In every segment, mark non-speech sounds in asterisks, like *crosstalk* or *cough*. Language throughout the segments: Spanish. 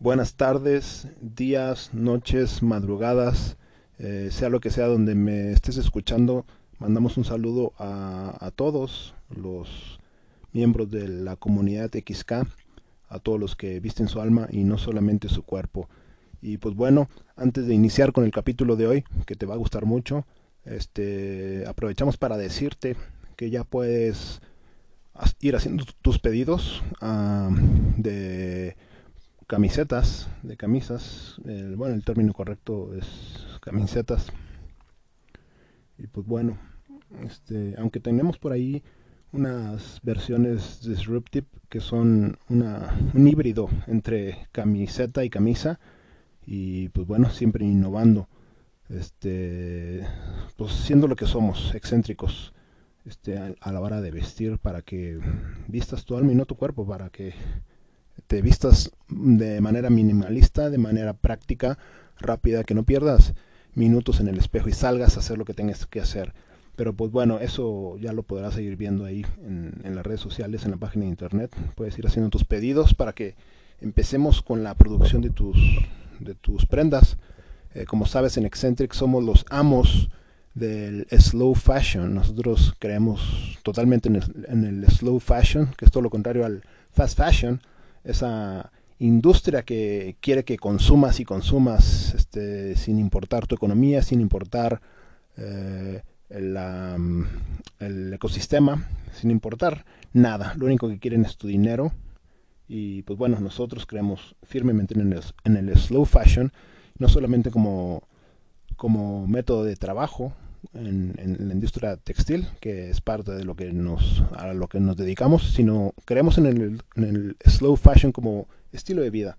buenas tardes, días, noches, madrugadas, eh, sea lo que sea donde me estés escuchando. Mandamos un saludo a, a todos los miembros de la comunidad XK, a todos los que visten su alma y no solamente su cuerpo. Y pues bueno, antes de iniciar con el capítulo de hoy, que te va a gustar mucho, este, aprovechamos para decirte que ya puedes ir haciendo tus pedidos de camisetas, de camisas. El, bueno, el término correcto es camisetas. Y pues bueno, este, aunque tenemos por ahí unas versiones disruptive que son una, un híbrido entre camiseta y camisa y pues bueno, siempre innovando. Este, pues siendo lo que somos, excéntricos este, a, la hora de vestir para que vistas tu alma y no tu cuerpo, para que te vistas de manera minimalista, de manera práctica, rápida, que no pierdas minutos en el espejo y salgas a hacer lo que tengas que hacer. Pero pues bueno, eso ya lo podrás seguir viendo ahí en, las redes sociales, en la página de internet. Puedes ir haciendo tus pedidos para que empecemos con la producción de tus, de tus prendas. Eh, como sabes, en Eccentric somos los amos del slow fashion. Nosotros creemos totalmente en el, slow fashion, que es todo lo contrario al fast fashion, esa industria que quiere que consumas y consumas este, sin importar tu economía, sin importar eh, el, el, ecosistema, sin importar nada. Lo único que quieren es tu dinero. Y pues bueno, nosotros creemos firmemente en el, en el slow fashion, no solamente como como método de trabajo en, la industria textil, que es parte de lo que nos, a lo que nos dedicamos, sino creemos en el, en el slow fashion como estilo de vida.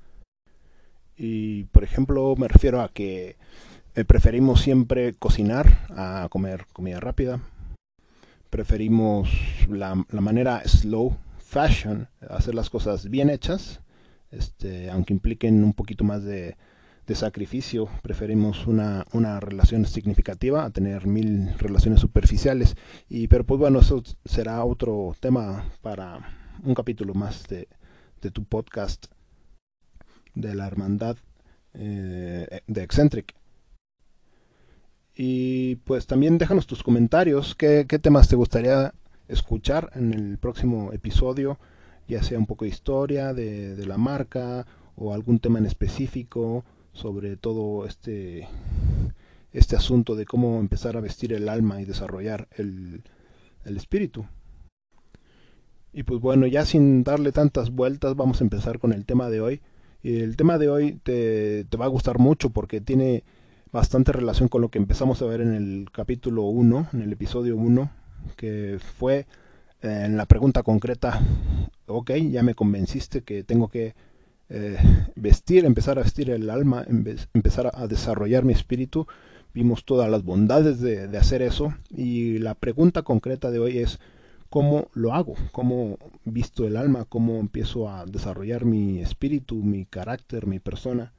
Y por ejemplo me refiero a que eh, preferimos siempre cocinar a comer comida rápida. Preferimos la, la, manera slow fashion, hacer las cosas bien hechas, este, aunque impliquen un poquito más de, de sacrificio. Preferimos una, una, relación significativa a tener mil relaciones superficiales. Y, pero pues bueno, eso será otro tema para un capítulo más de, de tu podcast de la hermandad eh, de Eccentric. Y pues también déjanos tus comentarios, qué, qué temas te gustaría escuchar en el próximo episodio, ya sea un poco de historia de, de la marca o algún tema en específico sobre todo este, este asunto de cómo empezar a vestir el alma y desarrollar el, el espíritu. Y pues bueno, ya sin darle tantas vueltas, vamos a empezar con el tema de hoy. Y el tema de hoy te, te va a gustar mucho porque tiene bastante relación con lo que empezamos a ver en el capítulo 1, en el episodio 1, que fue eh, en la pregunta concreta, ok, ya me convenciste que tengo que eh, vestir, empezar a vestir el alma, empezar a desarrollar mi espíritu. Vimos todas las bondades de, hacer eso y la pregunta concreta de hoy es cómo lo hago, cómo visto el alma, cómo empiezo a desarrollar mi espíritu, mi carácter, mi persona.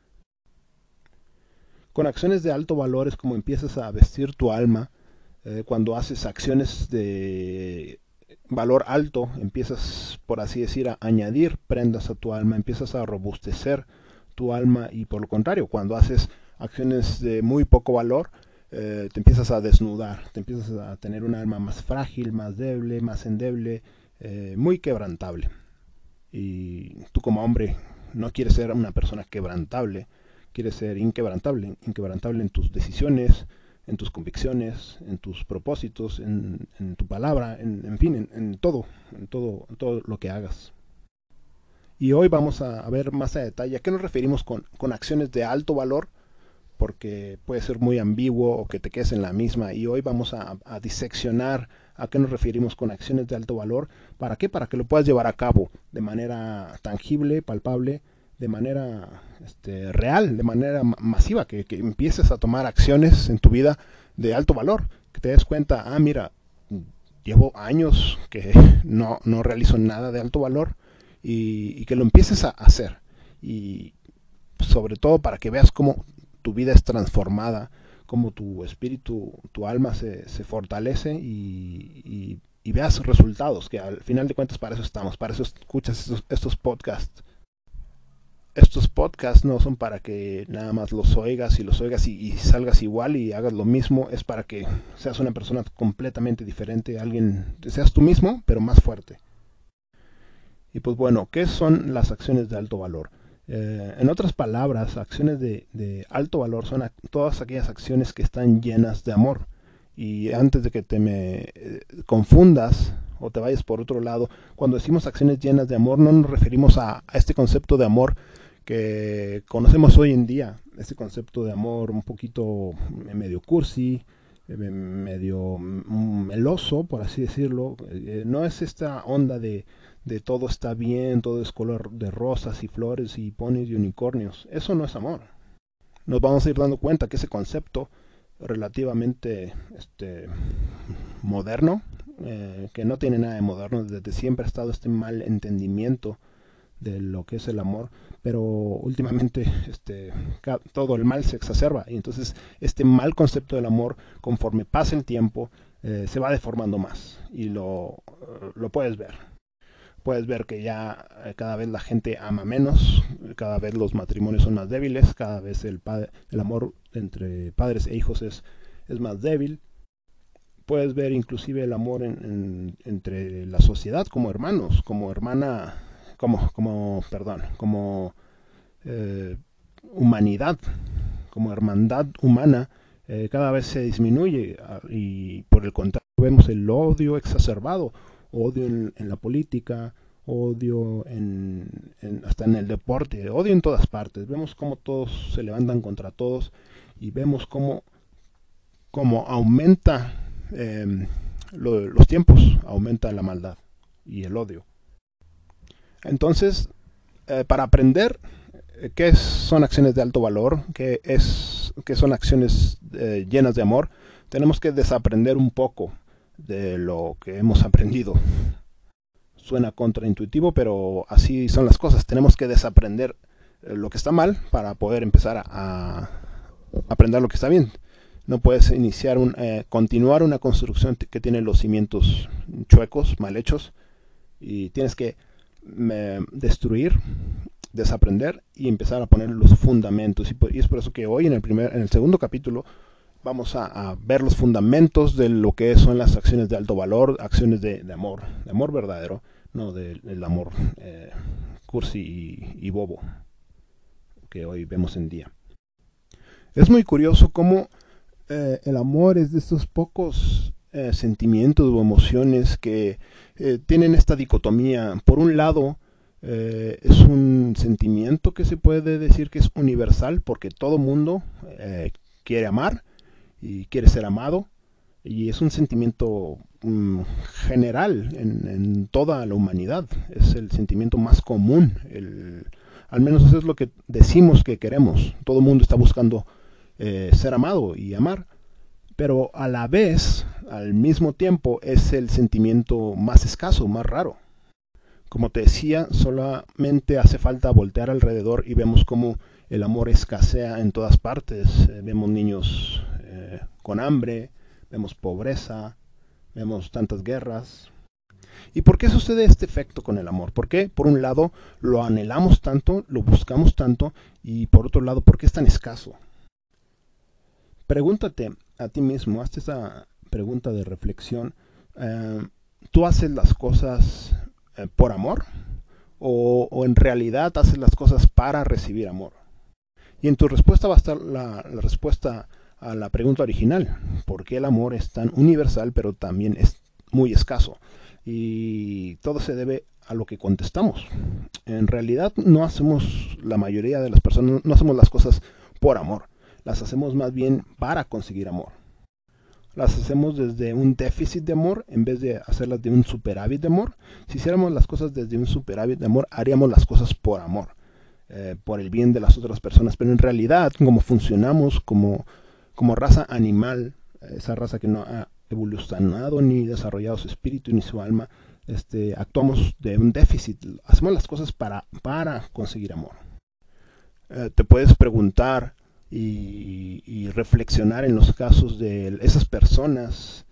Con acciones de alto valor es como empiezas a vestir tu alma eh, cuando haces acciones de valor alto, empiezas, por así decir, a añadir prendas a tu alma, empiezas a robustecer tu alma y por lo contrario, cuando haces acciones de muy poco valor, eh, te empiezas a desnudar, te empiezas a tener un alma más frágil, más débil, más endeble, eh, muy quebrantable. Y tú como hombre no quieres ser una persona quebrantable, quieres ser inquebrantable, inquebrantable en tus decisiones, en tus convicciones, en tus propósitos, en, tu palabra, en, fin, en, todo, en todo, todo lo que hagas. Y hoy vamos a, ver más a detalle a qué nos referimos con, acciones de alto valor, porque puede ser muy ambiguo o que te quedes en la misma. Y hoy vamos a, a diseccionar a qué nos referimos con acciones de alto valor. ¿Para qué? Para que lo puedas llevar a cabo de manera tangible, palpable, de manera este, real, de manera masiva, que, empieces a tomar acciones en tu vida de alto valor, que te des cuenta, ah, mira, llevo años que *laughs* no, no realizo nada de alto valor y, que lo empieces a hacer. Y sobre todo para que veas cómo tu vida es transformada, cómo tu espíritu, tu alma se, se fortalece y, y, veas resultados, que al final de cuentas para eso estamos, para eso escuchas estos podcasts estos podcasts no son para que nada más los oigas y los oigas y, salgas igual y hagas lo mismo. Es para que seas una persona completamente diferente, alguien, seas tú mismo, pero más fuerte. Y pues bueno, ¿qué son las acciones de alto valor? Eh, en otras palabras, acciones de, alto valor son todas aquellas acciones que están llenas de amor. Y antes de que te me eh, confundas o te vayas por otro lado, cuando decimos acciones llenas de amor, no nos referimos a este concepto de amor que conocemos hoy en día, este concepto de amor un poquito medio cursi, eh, medio mm, meloso, por así decirlo. Eh, no es esta onda de, de todo está bien, todo es color de rosas y flores y ponis y unicornios. Eso no es amor. Nos vamos a ir dando cuenta que ese concepto relativamente este, moderno, eh, que no tiene nada de moderno, desde siempre ha estado este mal entendimiento de lo que es el amor, pero últimamente este, todo el mal se exacerba y entonces este mal concepto del amor, conforme pasa el tiempo, eh, se va deformando más y lo, lo puedes ver. Puedes ver que ya eh, cada vez la gente ama menos, cada vez los matrimonios son más débiles, cada vez el, el amor entre padres e hijos es, es más débil. Puedes ver inclusive el amor en, entre la sociedad como hermanos, como hermana como, como perdón, como eh, humanidad, como hermandad humana, eh, cada vez se disminuye ah, y por el contrario vemos el odio exacerbado, odio en, la política, odio en, en, hasta en el deporte, odio en todas partes. Vemos cómo todos se levantan contra todos y vemos cómo, cómo aumenta eh, lo, los tiempos, aumenta la maldad y el odio. Entonces, eh, para aprender eh, qué son acciones de alto valor, qué, es, qué son acciones eh, llenas de amor, tenemos que desaprender un poco de lo que hemos aprendido. Suena contraintuitivo, pero así son las cosas. Tenemos que desaprender lo que está mal para poder empezar a, a aprender lo que está bien. No puedes iniciar un, eh, continuar una construcción que tiene los cimientos chuecos, mal hechos, y tienes que destruir, desaprender y empezar a poner los fundamentos. Y, es por eso que hoy en el, primer, en el segundo capítulo vamos a, ver los fundamentos de lo que son las acciones de alto valor, acciones de, amor, de amor verdadero, no del de, amor eh, cursi y, y, bobo que hoy vemos en día. Es muy curioso cómo eh, el amor es de estos pocos eh, sentimientos o emociones que eh, tienen esta dicotomía. Por un lado, eh, es un sentimiento que se puede decir que es universal porque todo mundo quiere amar y quiere ser amado y es un sentimiento mm, general en, toda la humanidad. Es el sentimiento más común. El, al menos eso es lo que decimos que queremos. Todo el mundo está buscando ser amado y amar pero a la vez, al mismo tiempo, es el sentimiento más escaso, más raro. Como te decía, solamente hace falta voltear alrededor y vemos cómo el amor escasea en todas partes. Eh, vemos niños eh, con hambre, vemos pobreza, vemos tantas guerras. ¿Y por qué sucede este efecto con el amor? ¿Por qué, por un lado, lo anhelamos tanto, lo buscamos tanto, y por otro lado, por qué es tan escaso? Pregúntate, a ti mismo, hazte esa pregunta de reflexión. Eh, ¿Tú haces las cosas eh, por amor? O, en realidad haces las cosas para recibir amor? Y en tu respuesta va a estar la, la respuesta a la pregunta original. ¿Por qué el amor es tan universal pero también es muy escaso? Y todo se debe a lo que contestamos. En realidad no hacemos, la mayoría de las personas no hacemos las cosas por amor las hacemos más bien para conseguir amor. Las hacemos desde un déficit de amor en vez de hacerlas de un superávit de amor. Si hiciéramos las cosas desde un superávit de amor, haríamos las cosas por amor, eh, por el bien de las otras personas. Pero en realidad, como funcionamos como, como raza animal, esa raza que no ha evolucionado ni desarrollado su espíritu ni su alma, este, actuamos de un déficit. Hacemos las cosas para, para conseguir amor. Eh, te puedes preguntar, y, y, reflexionar en los casos de esas personas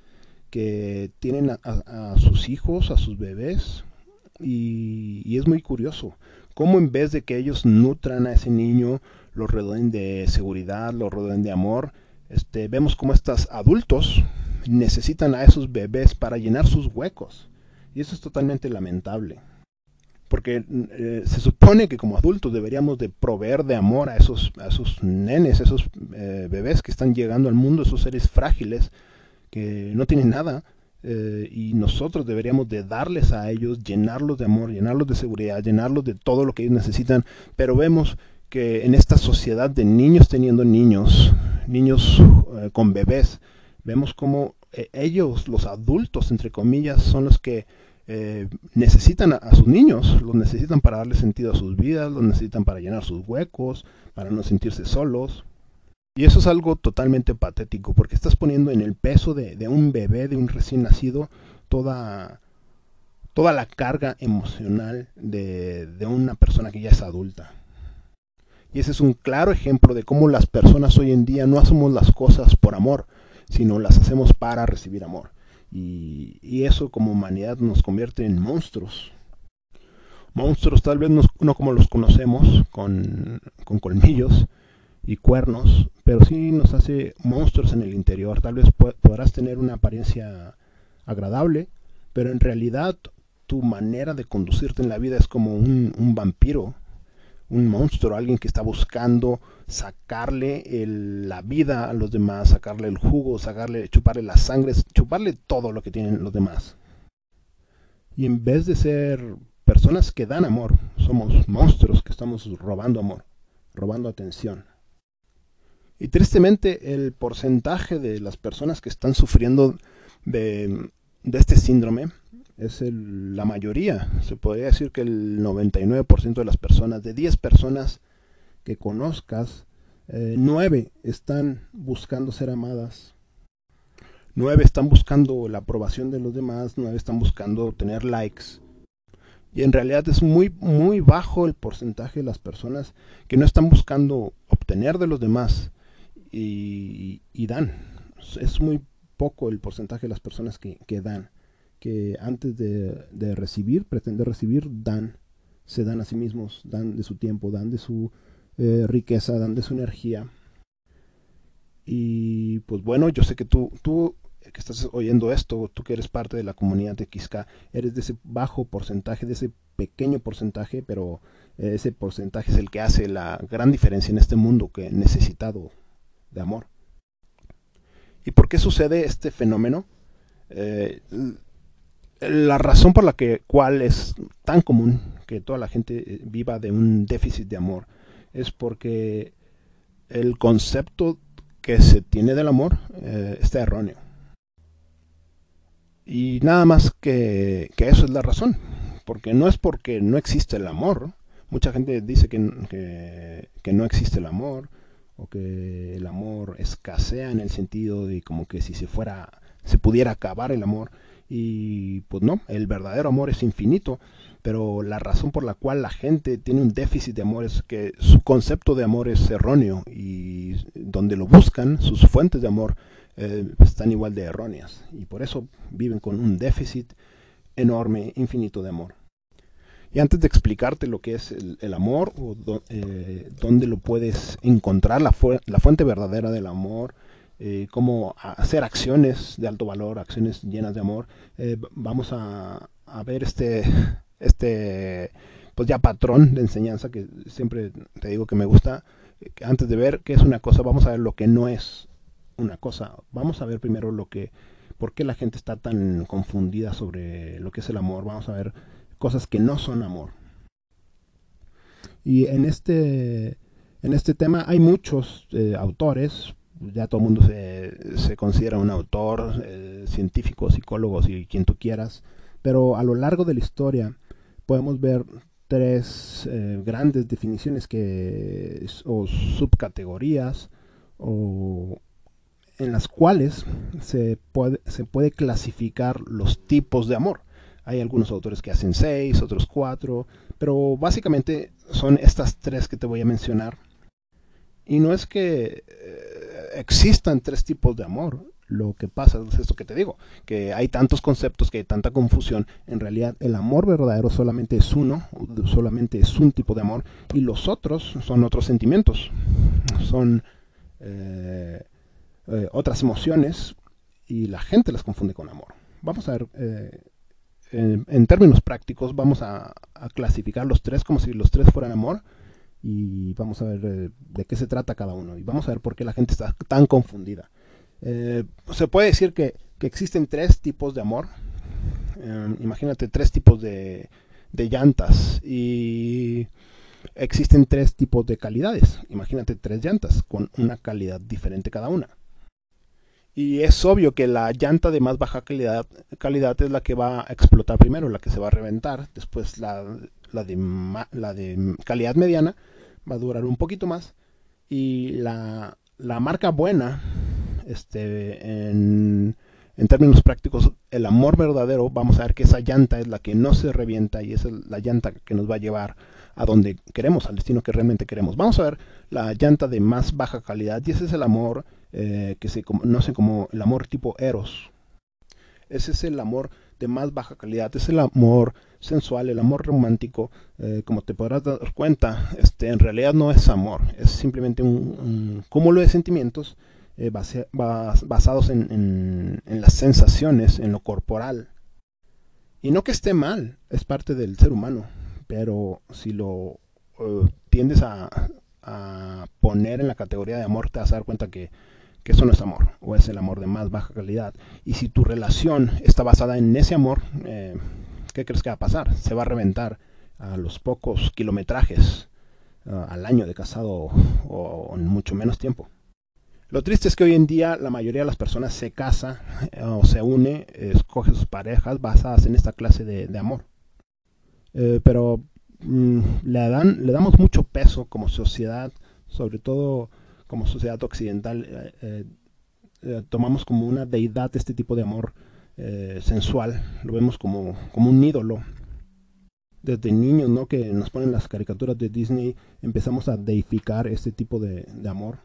que tienen a, a, a sus hijos, a sus bebés, y, es muy curioso cómo en vez de que ellos nutran a ese niño, lo rodeen de seguridad, lo rodeen de amor, este, vemos cómo estos adultos necesitan a esos bebés para llenar sus huecos. Y eso es totalmente lamentable. Porque eh, se supone que como adultos deberíamos de proveer de amor a esos, a esos nenes, a esos eh, bebés que están llegando al mundo, esos seres frágiles que no tienen nada. Eh, y nosotros deberíamos de darles a ellos, llenarlos de amor, llenarlos de seguridad, llenarlos de todo lo que ellos necesitan. Pero vemos que en esta sociedad de niños teniendo niños, niños con bebés, vemos como ellos, los adultos, entre comillas, son los que eh, necesitan a, sus niños, los necesitan para darle sentido a sus vidas, los necesitan para llenar sus huecos, para no sentirse solos. Y eso es algo totalmente patético, porque estás poniendo en el peso de, un bebé, de un recién nacido, toda, toda la carga emocional de, de una persona que ya es adulta. Y ese es un claro ejemplo de cómo las personas hoy en día no hacemos las cosas por amor, sino las hacemos para recibir amor. Y, eso como humanidad nos convierte en monstruos. Monstruos tal vez no, como los conocemos, con, colmillos y cuernos, pero sí nos hace monstruos en el interior. Tal vez podrás tener una apariencia agradable, pero en realidad tu manera de conducirte en la vida es como un vampiro un monstruo, alguien que está buscando sacarle la vida a los demás, sacarle el jugo, sacarle, chuparle la sangre, chuparle todo lo que tienen los demás. Y en vez de ser personas que dan amor, somos monstruos que estamos robando amor, robando atención. Y tristemente el porcentaje de las personas que están sufriendo de, de este síndrome es la mayoría. Se podría decir que el 99% de las personas, de 10 personas que conozcas, eh, 9 están buscando ser amadas. 9 están buscando la aprobación de los demás, 9 están buscando tener likes. Y en realidad es muy, muy bajo el porcentaje de las personas que no están buscando obtener de los demás y, dan. Es muy poco el porcentaje de las personas que dan que antes de, recibir, pretender recibir, dan, se dan a sí mismos, dan de su tiempo, dan de su eh, riqueza, dan de su energía. Y pues bueno, yo sé que tú, tú que estás oyendo esto, tú que eres parte de la comunidad de Quisca, eres de ese bajo porcentaje, de ese pequeño porcentaje, pero ese porcentaje es el que hace la gran diferencia en este mundo que necesitado de amor. ¿Y por qué sucede este fenómeno? Eh, la razón por la que cual es tan común que toda la gente eh, viva de un déficit de amor es porque el concepto que se tiene del amor eh, está erróneo. Y nada más que, eso es la razón, porque no es porque no existe el amor. Mucha gente dice que, que no existe el amor o que el amor escasea en el sentido de como que si se fuera, se pudiera acabar el amor. Y pues no, el verdadero amor es infinito, pero la razón por la cual la gente tiene un déficit de amor es que su concepto de amor es erróneo y donde lo buscan, sus fuentes de amor eh, están igual de erróneas y por eso viven con un déficit enorme, infinito de amor. Y antes de explicarte lo que es el, amor o eh, dónde lo puedes encontrar, la, la fuente verdadera del amor, eh, cómo hacer acciones de alto valor, acciones llenas de amor, eh, vamos a, ver este, *laughs* este, pues ya patrón de enseñanza que siempre te digo que me gusta. Que antes de ver qué es una cosa, vamos a ver lo que no es una cosa. Vamos a ver primero lo que, por qué la gente está tan confundida sobre lo que es el amor. Vamos a ver cosas que no son amor. Y en este, en este tema hay muchos eh, autores, ya todo el mundo se, considera un autor, eh, científico, psicólogo, y quien tú quieras, pero a lo largo de la historia podemos ver tres eh, grandes definiciones que, o subcategorías o en las cuales se puede, se puede clasificar los tipos de amor. Hay algunos autores que hacen seis, otros cuatro, pero básicamente son estas tres que te voy a mencionar. Y no es que eh, existan tres tipos de amor. lo que pasa es esto que te digo, que hay tantos conceptos, que hay tanta confusión. En realidad el amor verdadero solamente es uno, solamente es un tipo de amor, y los otros son otros sentimientos, son eh, eh, otras emociones, y la gente las confunde con amor. Vamos a ver, eh, en, términos prácticos, vamos a, clasificar los tres como si los tres fueran amor, y vamos a ver de qué se trata cada uno, y vamos a ver por qué la gente está tan confundida. Eh, se puede decir que, existen tres tipos de amor. Eh, imagínate tres tipos de, llantas y existen tres tipos de calidades. Imagínate tres llantas con una calidad diferente cada una. Y es obvio que la llanta de más baja calidad, calidad es la que va a explotar primero, la que se va a reventar. Después la, la de calidad mediana va a durar un poquito más. Y la, la marca buena este, en, términos prácticos, el amor verdadero, vamos a ver que esa llanta es la que no se revienta y es la llanta que nos va a llevar a donde queremos, al destino que realmente queremos. Vamos a ver la llanta de más baja calidad y ese es el amor eh, que se conoce como el amor tipo eros. Ese es el amor de más baja calidad, es el amor sensual, el amor romántico. Eh, como te podrás dar cuenta, este, en realidad no es amor, es simplemente un cúmulo de sentimientos eh, basados en, las sensaciones, en lo corporal. Y no que esté mal, es parte del ser humano, pero si lo eh, tiendes a, poner en la categoría de amor, te vas a dar cuenta que, eso no es amor, o es el amor de más baja calidad. Y si tu relación está basada en ese amor, eh, ¿qué crees que va a pasar? Se va a reventar a los pocos kilometrajes al año de casado o en mucho menos tiempo. Lo triste es que hoy en día la mayoría de las personas se casa eh, o se une, escoge sus parejas basadas en esta clase de, amor. Eh, pero mm, le damos mucho peso como sociedad, sobre todo como sociedad occidental, eh, tomamos como una deidad este tipo de amor sensual, lo vemos como, como un ídolo. Desde niños, ¿no? Que nos ponen las caricaturas de Disney, empezamos a deificar este tipo de amor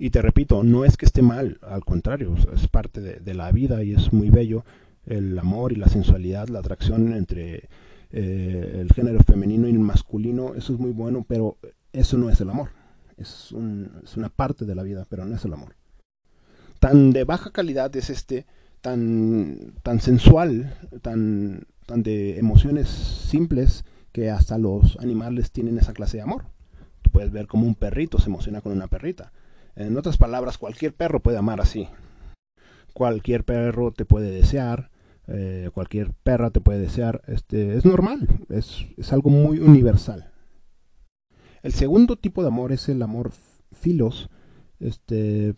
y te repito, no es que esté mal, al contrario, es parte de, la vida y es muy bello el amor y la sensualidad, la atracción entre eh, el género femenino y el masculino, eso es muy bueno, pero eso no es el amor. Es, una parte de la vida, pero no es el amor. Tan de baja calidad es este, tan, tan sensual, tan, tan de emociones simples, que hasta los animales tienen esa clase de amor. Tú puedes ver como un perrito se emociona con una perrita. En otras palabras, cualquier perro puede amar así. Cualquier perro te puede desear, eh, cualquier perra te puede desear. Este, es normal, es, algo muy universal. El segundo tipo de amor es el amor filos. Este,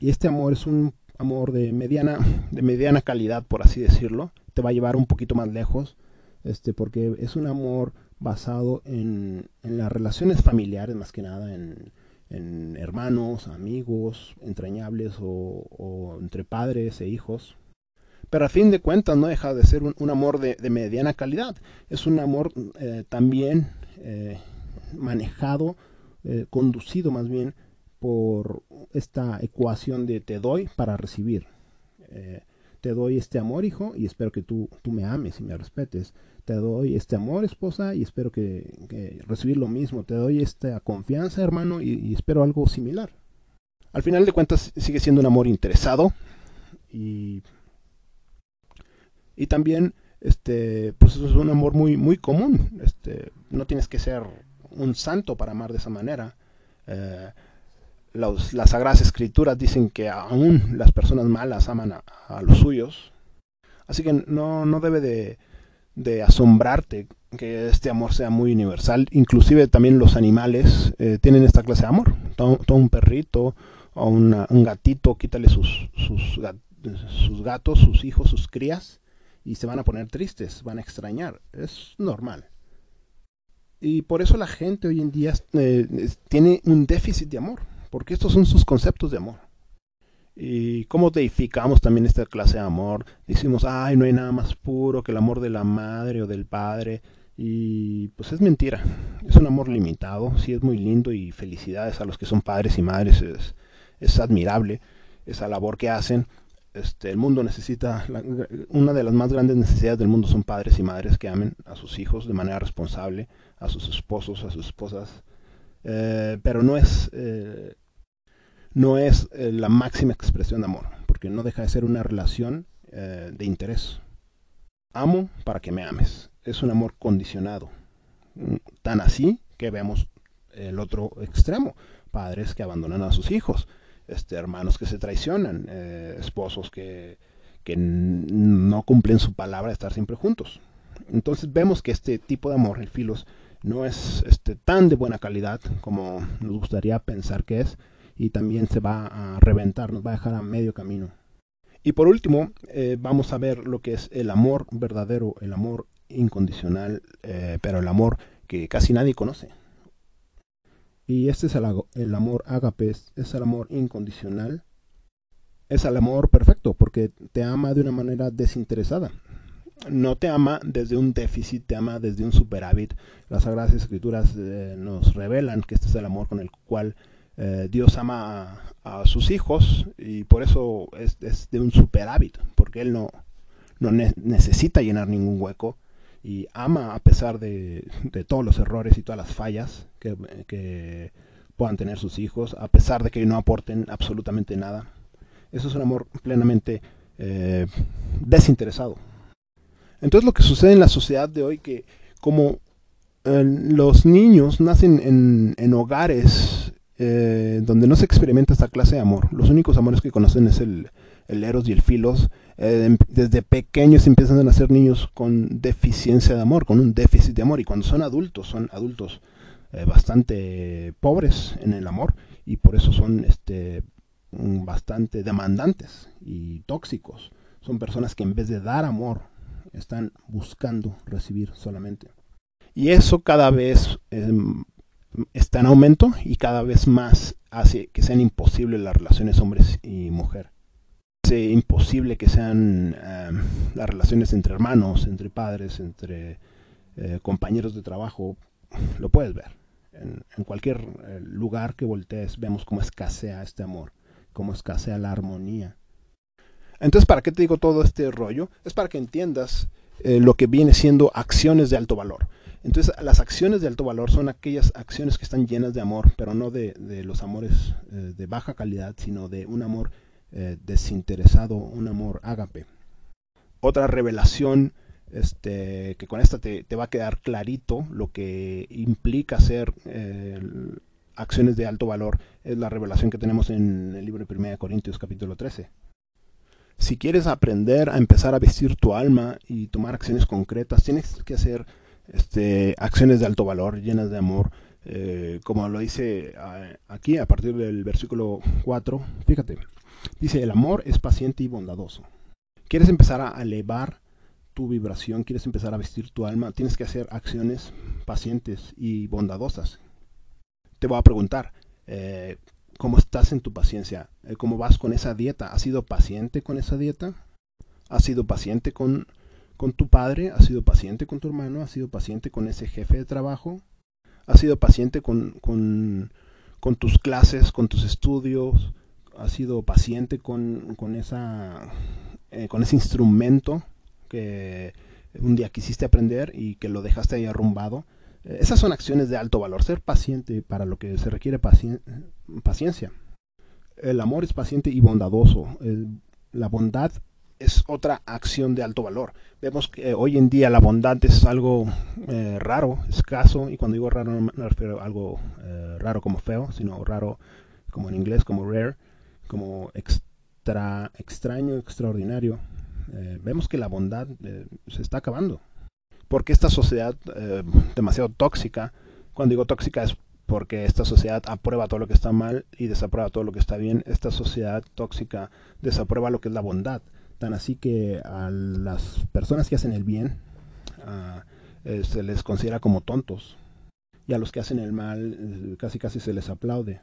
y este amor es un amor de mediana, de mediana calidad, por así decirlo. Te va a llevar un poquito más lejos, este, porque es un amor basado en, en las relaciones familiares, más que nada, en, en hermanos, amigos, entrañables o, entre padres e hijos. Pero a fin de cuentas no deja de ser un, amor de, mediana calidad. Es un amor eh, también eh, manejado, eh, conducido más bien por esta ecuación de te doy para recibir. te doy este amor, hijo, y espero que tú, tú me ames y me respetes te doy este amor, esposa, y espero que, recibir lo mismo. Te doy esta confianza, hermano, y, espero algo similar. Al final de cuentas sigue siendo un amor interesado y, y también este pues es un amor muy muy común. Este, no tienes que ser un santo para amar de esa manera. Eh, las sagradas escrituras dicen que aún las personas malas aman a, los suyos. Así que no, no debe de, asombrarte que este amor sea muy universal. Inclusive también los animales eh, tienen esta clase de amor. Todo, un perrito o un gatito, quítale sus, sus, gatos, sus hijos, sus crías, y se van a poner tristes, van a extrañar. Es normal. Y por eso la gente hoy en día eh, tiene un déficit de amor, porque estos son sus conceptos de amor. Y cómo deificamos también esta clase de amor. Decimos, ay, no hay nada más puro que el amor de la madre o del padre. Y pues es mentira. Es un amor limitado. Sí es muy lindo y felicidades a los que son padres y madres. Es, es admirable. esa labor que hacen. Este, el mundo necesita, una de las más grandes necesidades del mundo son padres y madres que amen a sus hijos de manera responsable, a sus esposos, a sus esposas, eh, pero no es, eh, no es eh, la máxima expresión de amor, porque no deja de ser una relación de interés. Amo para que me ames. Es un amor condicionado. Mm, tan así que vemos el otro extremo. Padres que abandonan a sus hijos. Este, hermanos que se traicionan. esposos que, que no cumplen su palabra de estar siempre juntos. Entonces vemos que este tipo de amor, el filos, no es este, tan de buena calidad como nos gustaría pensar que es y también se va a reventar, nos va a dejar a medio camino. Y por último, eh, vamos a ver lo que es el amor verdadero, el amor incondicional, eh, pero el amor que casi nadie conoce. Y este es el, amor ágape, es el amor incondicional, es el amor perfecto, porque te ama de una manera desinteresada no te ama desde un déficit, te ama desde un superávit. Las Sagradas Escrituras eh, nos revelan que este es el amor con el cual eh, Dios ama a, sus hijos y por eso es, de un superávit, porque Él no, no necesita llenar ningún hueco y ama a pesar de, todos los errores y todas las fallas que, puedan tener sus hijos, a pesar de que no aporten absolutamente nada. Eso es un amor plenamente eh, desinteresado. Entonces lo que sucede en la sociedad de hoy, que como eh, los niños nacen en, hogares eh, donde no se experimenta esta clase de amor, los únicos amores que conocen es el, eros y el filos, eh, em, desde pequeños empiezan a nacer niños con deficiencia de amor, con un déficit de amor, y cuando son adultos, son adultos bastante pobres en el amor, y por eso son este, bastante demandantes y tóxicos. Son personas que en vez de dar amor, están buscando recibir solamente. Y eso cada vez em, está en aumento y cada vez más hace que sean imposibles las relaciones hombres y mujer. Hace imposible que sean em, las relaciones entre hermanos, entre padres, entre eh, compañeros de trabajo. Lo puedes ver. En, cualquier eh, lugar que voltees vemos cómo escasea este amor, cómo escasea la armonía entonces, ¿para qué te digo todo este rollo? Es para que entiendas eh, lo que viene siendo acciones de alto valor. Entonces, las acciones de alto valor son aquellas acciones que están llenas de amor, pero no de, los amores eh, de baja calidad, sino de un amor eh, desinteresado, un amor ágape. Otra revelación este, que con esta te, te, va a quedar clarito lo que implica hacer acciones de alto valor es la revelación que tenemos en el libro de 1 Corintios capítulo 13. Si quieres aprender a empezar a vestir tu alma y tomar acciones concretas, tienes que hacer este, acciones de alto valor, llenas de amor, eh, como lo dice aquí a partir del versículo 4. Fíjate, dice, el amor es paciente y bondadoso. ¿Quieres empezar a elevar tu vibración, quieres empezar a vestir tu alma, tienes que hacer acciones pacientes y bondadosas. Te voy a preguntar, eh, cómo estás en tu paciencia, eh, cómo vas con esa dieta. ¿Has sido paciente con esa dieta? ¿Has sido paciente con, con tu padre? ¿Has sido paciente con tu hermano? ¿Has sido paciente con ese jefe de trabajo? ¿Has sido paciente con, con, tus clases, con tus estudios? ¿Has sido paciente con, con, esa, eh, con ese instrumento que un día quisiste aprender y que lo dejaste ahí arrumbado? Esas son acciones de alto valor. Ser paciente para lo que se requiere paciencia. El amor es paciente y bondadoso. la bondad es otra acción de alto valor. Vemos que hoy en día la bondad es algo eh, raro, escaso, y cuando digo raro no me refiero a algo eh, raro como feo, sino raro como en inglés, como rare, como extra, extraño, extraordinario. Eh, vemos que la bondad se está acabando porque esta sociedad eh, demasiado tóxica, cuando digo tóxica es porque esta sociedad aprueba todo lo que está mal y desaprueba todo lo que está bien. Esta sociedad tóxica desaprueba lo que es la bondad. Tan así que a las personas que hacen el bien eh, se les considera como tontos. Y a los que hacen el mal eh, casi casi se les aplaude.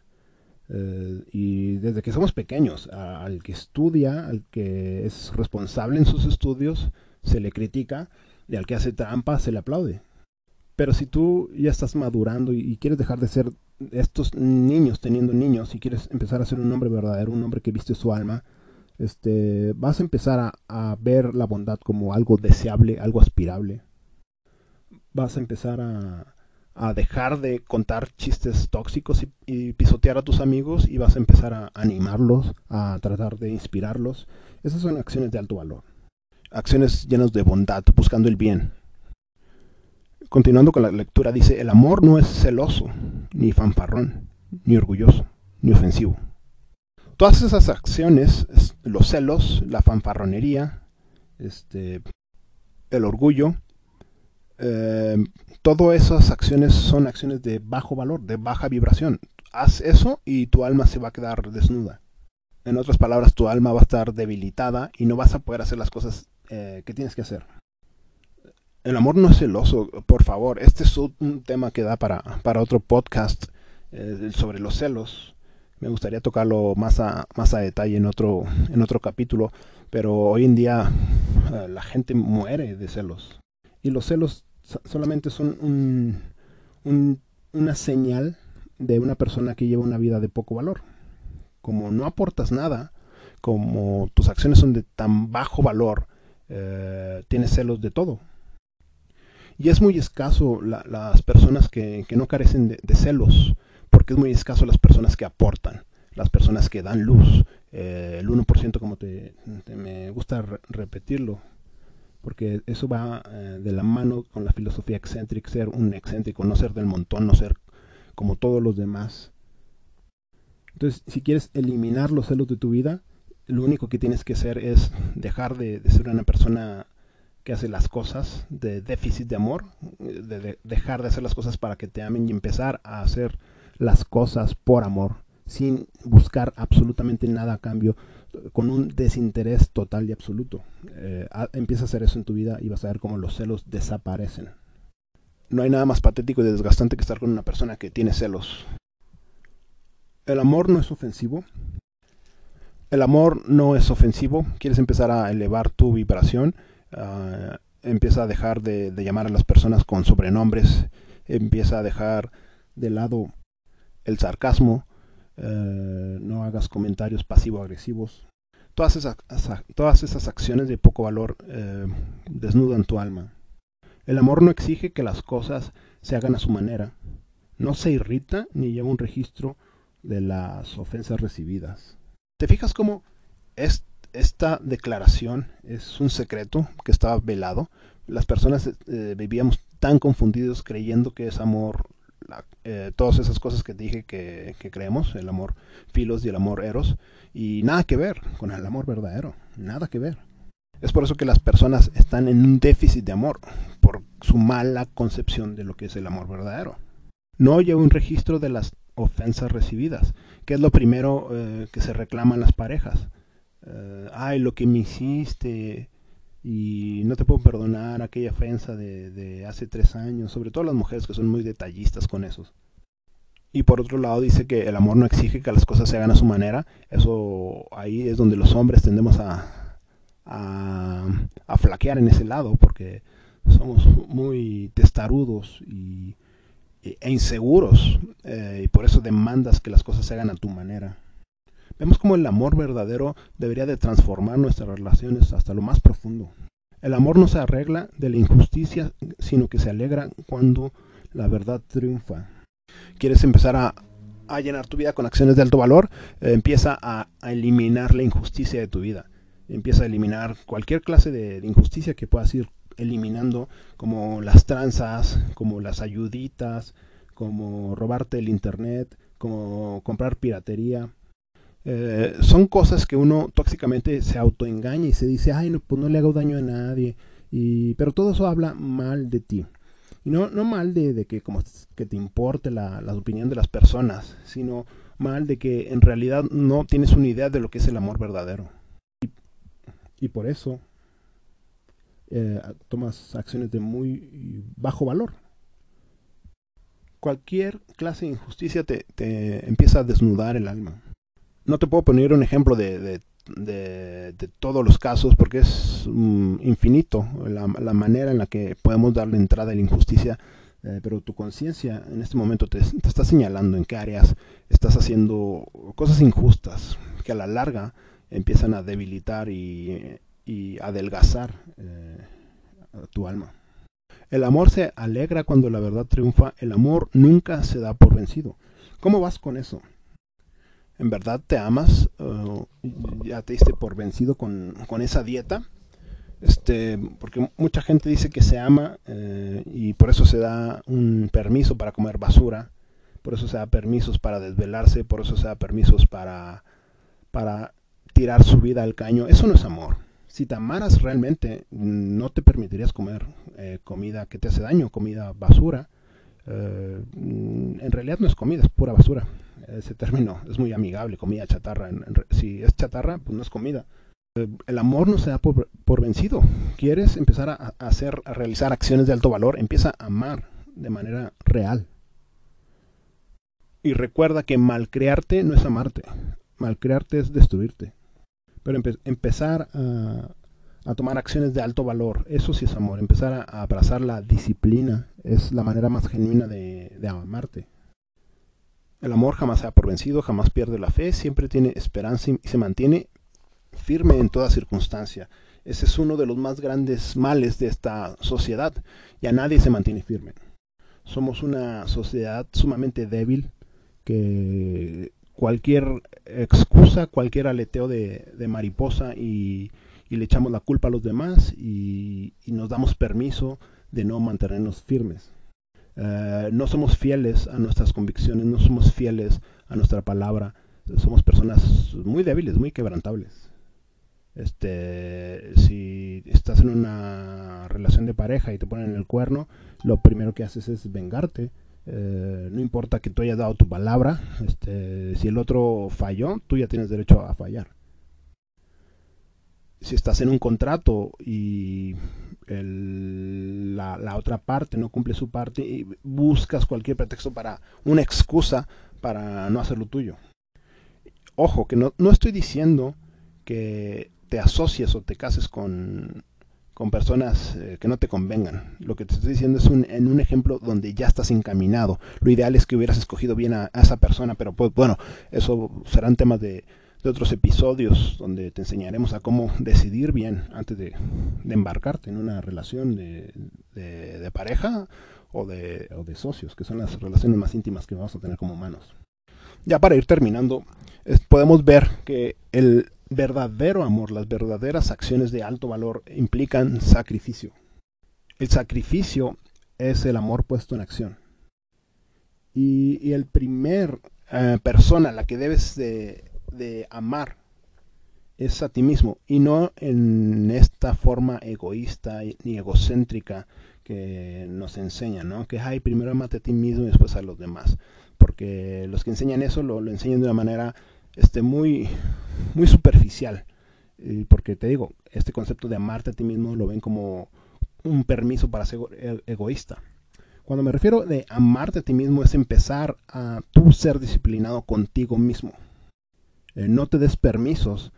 y desde que somos pequeños, al que estudia, al que es responsable en sus estudios, se le critica y al que hace trampa se le aplaude. Pero si tú ya estás madurando y, quieres dejar de ser estos niños teniendo niños y quieres empezar a ser un hombre verdadero, un hombre que viste su alma, este, vas a empezar a, ver la bondad como algo deseable, algo aspirable. Vas a empezar a, dejar de contar chistes tóxicos y, pisotear a tus amigos y vas a empezar a animarlos, a tratar de inspirarlos. Esas son acciones de alto valor. Acciones llenas de bondad, buscando el bien. Continuando con la lectura, dice, el amor no es celoso, ni fanfarrón, ni orgulloso, ni ofensivo. Todas esas acciones, los celos, la fanfarronería, este, el orgullo, eh, todas esas acciones son acciones de bajo valor, de baja vibración. Haz eso y tu alma se va a quedar desnuda. En otras palabras, tu alma va a estar debilitada y no vas a poder hacer las cosas eh, que tienes que hacer. El amor no es celoso, por favor. Este es un tema que da para, para otro podcast eh, sobre los celos. Me gustaría tocarlo más a, más a detalle en otro, en otro capítulo, pero hoy en día eh, la gente muere de celos. Y los celos solamente son un, una señal de una persona que lleva una vida de poco valor. Como no aportas nada, como tus acciones son de tan bajo valor, eh, tienes celos de todo y es muy escaso las personas que, no carecen de, celos, porque es muy escaso las personas que aportan, las personas que dan luz. Eh, el 1% como te, me gusta repetirlo, porque eso va eh, de la mano con la filosofía excéntrica, ser un excéntrico, no ser del montón, no ser como todos los demás. Entonces, si quieres eliminar los celos de tu vida, lo único que tienes que hacer es dejar de ser una persona que hace las cosas de déficit de amor, de, dejar de hacer las cosas para que te amen y empezar a hacer las cosas por amor, sin buscar absolutamente nada a cambio, con un desinterés total y absoluto. Eh, empieza a hacer eso en tu vida y vas a ver cómo los celos desaparecen. No hay nada más patético y desgastante que estar con una persona que tiene celos. El amor no es ofensivo. El amor no es ofensivo. Quieres empezar a elevar tu vibración Ah, empieza a dejar de, llamar a las personas con sobrenombres, empieza a dejar de lado el sarcasmo, eh, no hagas comentarios pasivo-agresivos. Todas esas, todas esas acciones de poco valor eh, desnudan tu alma. El amor no exige que las cosas se hagan a su manera. No se irrita ni lleva un registro de las ofensas recibidas. ¿Te fijas cómo es esta declaración es un secreto que estaba velado. Las personas eh, vivíamos tan confundidos creyendo que es amor, eh, todas esas cosas que dije que, creemos, el amor filos y el amor eros, y nada que ver con el amor verdadero, nada que ver. Es por eso que las personas están en un déficit de amor, por su mala concepción de lo que es el amor verdadero. No lleva un registro de las ofensas recibidas, que es lo primero eh, que se reclaman las parejas eh, ay, lo que me hiciste y no te puedo perdonar aquella ofensa de, hace tres años, sobre todo las mujeres que son muy detallistas con eso. Y por otro lado dice que el amor no exige que las cosas se hagan a su manera, eso ahí es donde los hombres tendemos a, a, flaquear en ese lado, porque somos muy testarudos y, e inseguros, eh, y por eso demandas que las cosas se hagan a tu manera. Vemos como el amor verdadero debería de transformar nuestras relaciones hasta lo más profundo. El amor no se arregla de la injusticia, sino que se alegra cuando la verdad triunfa. ¿Quieres empezar a, llenar tu vida con acciones de alto valor? Eh, empieza a, eliminar la injusticia de tu vida. Empieza a eliminar cualquier clase de, de injusticia que puedas ir eliminando, como las tranzas, como las ayuditas, como robarte el internet, como comprar piratería eh, son cosas que uno tóxicamente se autoengaña y se dice, ay, no, pues no le hago daño a nadie. Y, pero todo eso habla mal de ti. Y no, no mal de, que, como que te importe la, la, opinión de las personas, sino mal de que en realidad no tienes una idea de lo que es el amor verdadero. Y, por eso eh, tomas acciones de muy bajo valor. Cualquier clase de injusticia te, te empieza a desnudar el alma no te puedo poner un ejemplo de, todos los casos porque es mm, infinito la, manera en la que podemos darle entrada a la injusticia eh, pero tu conciencia en este momento te, está señalando en qué áreas estás haciendo cosas injustas que a la larga empiezan a debilitar y, adelgazar eh, tu alma. El amor se alegra cuando la verdad triunfa, el amor nunca se da por vencido. ¿Cómo vas con eso? ¿En verdad te amas? ¿Ya te diste por vencido con, con esa dieta? Este, porque mucha gente dice que se ama eh, y por eso se da un permiso para comer basura, por eso se da permisos para desvelarse, por eso se da permisos para, para tirar su vida al caño. Eso no es amor. Si te amaras realmente, no te permitirías comer eh, comida que te hace daño, comida basura. Eh, en realidad no es comida, es pura basura. Ese término es muy amigable, comida chatarra. si es chatarra, pues no es comida el amor no se da por, vencido. ¿Quieres empezar a, hacer, a realizar acciones de alto valor? Empieza a amar de manera real. Y recuerda que malcrearte no es amarte. Malcrearte es destruirte. Pero empezar a, tomar acciones de alto valor, eso sí es amor. Empezar a, abrazar la disciplina es la manera más genuina de, de amarte. El amor jamás se da por vencido, jamás pierde la fe, siempre tiene esperanza y se mantiene firme en toda circunstancia. Ese es uno de los más grandes males de esta sociedad. Ya nadie se mantiene firme. Somos una sociedad sumamente débil que cualquier excusa, cualquier aleteo de, mariposa y, le echamos la culpa a los demás y, nos damos permiso de no mantenernos firmes. Eh, no somos fieles a nuestras convicciones, no somos fieles a nuestra palabra. Somos personas muy débiles, muy quebrantables. Este, si estás en una relación de pareja y te ponen el cuerno, lo primero que haces es vengarte. Eh, no importa que tú hayas dado tu palabra, este, si el otro falló, tú ya tienes derecho a fallar. Si estás en un contrato y la, otra parte no cumple su parte y buscas cualquier pretexto para una excusa para no hacer lo tuyo. Ojo, que no, no estoy diciendo que te asocies o te cases con, personas eh, que no te convengan. Lo que te estoy diciendo es un, en un ejemplo donde ya estás encaminado. Lo ideal es que hubieras escogido bien a, esa persona, pero pues bueno, eso serán temas de, otros episodios donde te enseñaremos a cómo decidir bien antes de, embarcarte en una relación de, de, pareja o de, de socios, que son las relaciones más íntimas que vamos a tener como humanos. Ya para ir terminando, podemos ver que el verdadero amor, las verdaderas acciones de alto valor implican sacrificio. El sacrificio es el amor puesto en acción. Y, el primer eh, persona a la que debes de, amar es a ti mismo y no en esta forma egoísta ni egocéntrica que nos enseñan, ¿no? Que hay primero amate a ti mismo y después a los demás. Porque los que enseñan eso lo, enseñan de una manera este, muy, muy superficial. porque te digo, este concepto de amarte a ti mismo lo ven como un permiso para ser e-, egoísta. Cuando me refiero de amarte a ti mismo es empezar a tú ser disciplinado contigo mismo. Eh, no te des permisos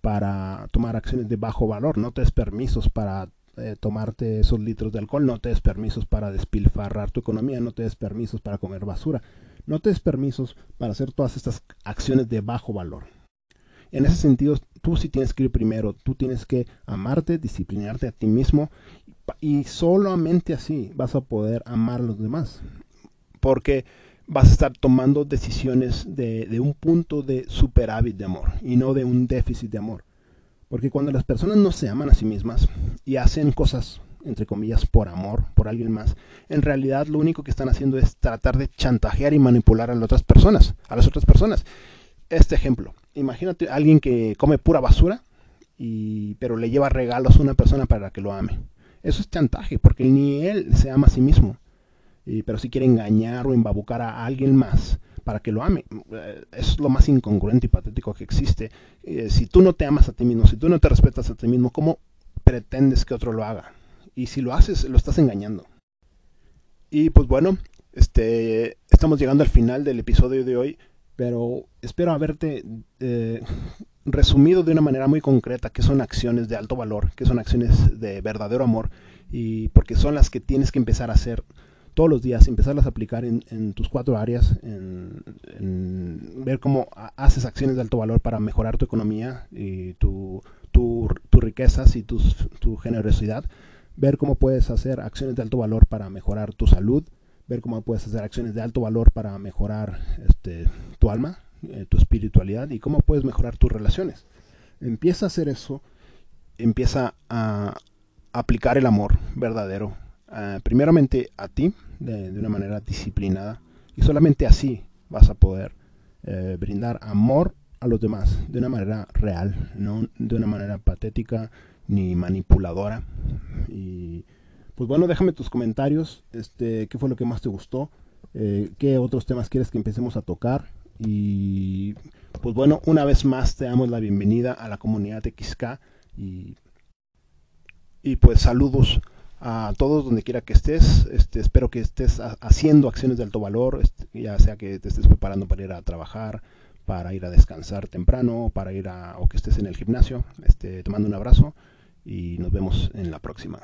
para tomar acciones de bajo valor, no te des permisos para eh, tomarte esos litros de alcohol, no te des permisos para despilfarrar tu economía, no te des permisos para comer basura, no te des permisos para hacer todas estas acciones de bajo valor. En ese sentido, tú sí tienes que ir primero, tú tienes que amarte, disciplinarte a ti mismo y solamente así vas a poder amar a los demás. Porque vas a estar tomando decisiones de, de un punto de superávit de amor y no de un déficit de amor. Porque cuando las personas no se aman a sí mismas y hacen cosas entre comillas, por amor, por alguien más, en realidad lo único que están haciendo es tratar de chantajear y manipular a las otras personas, a las otras personas. Este ejemplo, imagínate a alguien que come pura basura, y, pero le lleva regalos a una persona para que lo ame. Eso es chantaje, porque ni él se ama a sí mismo, pero si quiere engañar o embabucar a alguien más para que lo ame. Eh, es lo más incongruente y patético que existe. Eh, si tú no te amas a ti mismo, si tú no te respetas a ti mismo, ¿cómo pretendes que otro lo haga? y si lo haces, lo estás engañando. Y pues bueno, este, estamos llegando al final del episodio de hoy, pero espero haberte eh, resumido de una manera muy concreta qué son acciones de alto valor, qué son acciones de verdadero amor, y porque son las que tienes que empezar a hacer todos los días, empezarlas a aplicar en, tus cuatro áreas, en, ver cómo haces acciones de alto valor para mejorar tu economía y tu, tu, riquezas y tu generosidad, ver cómo puedes hacer acciones de alto valor para mejorar tu salud, ver cómo puedes hacer acciones de alto valor para mejorar este, tu alma, eh, tu espiritualidad y cómo puedes mejorar tus relaciones. Empieza a hacer eso, empieza a aplicar el amor verdadero, uh, primeramente a ti, de, una manera disciplinada, y solamente así vas a poder eh, brindar amor a los demás de una manera real, no de una manera patética ni manipuladora. Y pues bueno, déjame tus comentarios, este, qué fue lo que más te gustó, eh, qué otros temas quieres que empecemos a tocar. Y pues bueno, una vez más te damos la bienvenida a la comunidad de XK y, y pues saludos a todos donde quiera que estés. Este, espero que estés haciendo acciones de alto valor, este, ya sea que te estés preparando para ir a trabajar, para ir a descansar temprano, para ir a o que estés en el gimnasio. Este, te mando un abrazo y nos vemos en la próxima.